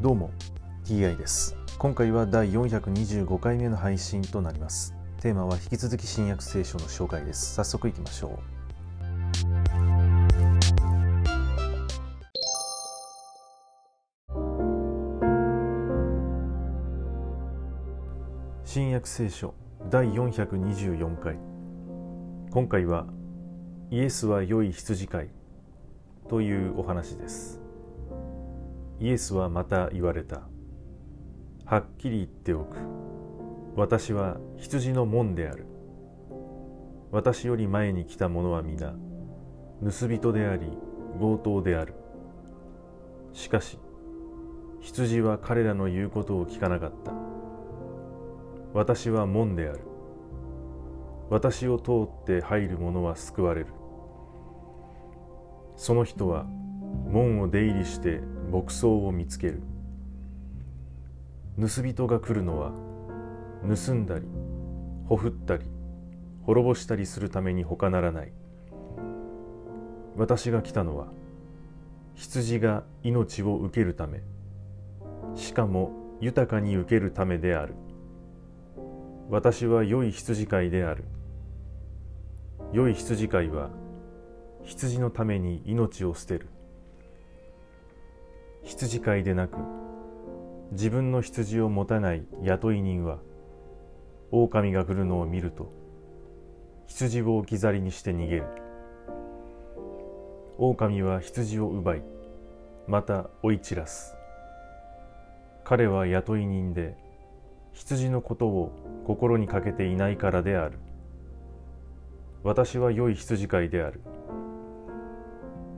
どうも TI です。今回は第425回目の配信となります。テーマは引き続き新約聖書の紹介です。早速いきましょう。新約聖書第424回。今回はイエスは良い羊飼いというお話です。イエスはまた言われた。はっきり言っておく。私は羊の門である。私より前に来た者は皆盗人であり強盗である。しかし羊は彼らの言うことを聞かなかった。私は門である。私を通って入る者は救われる。その人は門を出入りして牧草を見つける。盗人が来るのは盗んだりほふったり滅ぼしたりするために他ならない。私が来たのは羊が命を受けるためしかも豊かに受けるためである。私は良い羊飼いである。良い羊飼いは羊のために命を捨てる。羊飼いでなく自分の羊を持たない雇い人は狼が来るのを見ると羊を置き去りにして逃げる。狼は羊を奪いまた追い散らす。彼は雇い人で羊のことを心にかけていないからである。私は良い羊飼いである。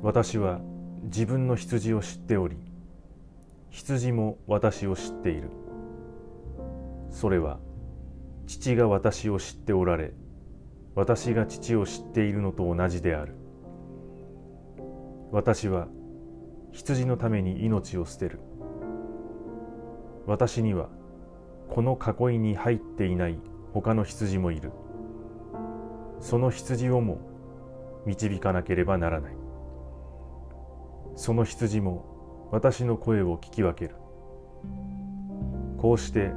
私は自分の羊を知っており羊も私を知っている。それは父が私を知っておられ私が父を知っているのと同じである。私は羊のために命を捨てる。私にはこの囲いに入っていない他の羊もいる。その羊をも導かなければならない。その羊も私の声を聞き分ける。こうして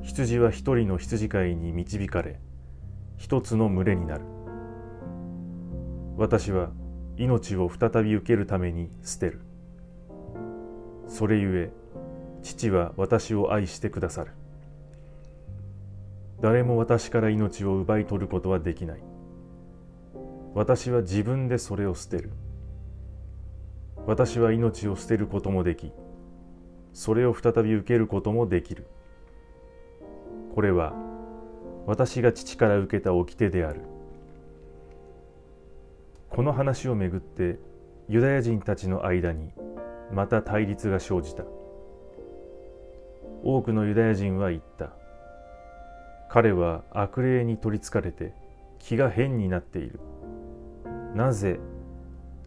羊は一人の羊飼いに導かれ一つの群れになる。私は命を再び受けるために捨てる。それゆえ父は私を愛してくださる。誰も私から命を奪い取ることはできない。私は自分でそれを捨てる。私は命を捨てることもできそれを再び受けることもできる。これは私が父から受けた掟である。この話をめぐってユダヤ人たちの間にまた対立が生じた。多くのユダヤ人は言った。彼は悪霊に取りつかれて気が変になっている。なぜ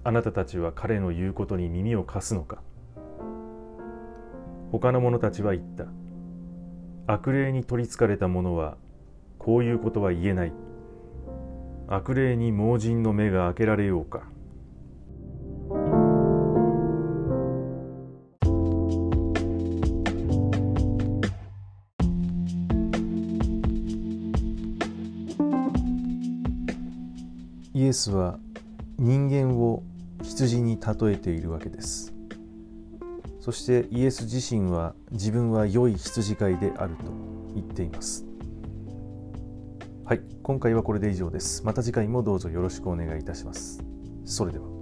あなたたちは彼の言うことに耳を貸すのか？他の者たちは言った。悪霊に取りつかれた者はこういうことは言えない。悪霊に盲人の目が開けられようか。イエスは人間を羊に例えているわけです。そしてイエス自身は自分は良い羊飼いであると言っています。はい今回はこれで以上です。また次回もどうぞよろしくお願いいたします。それでは。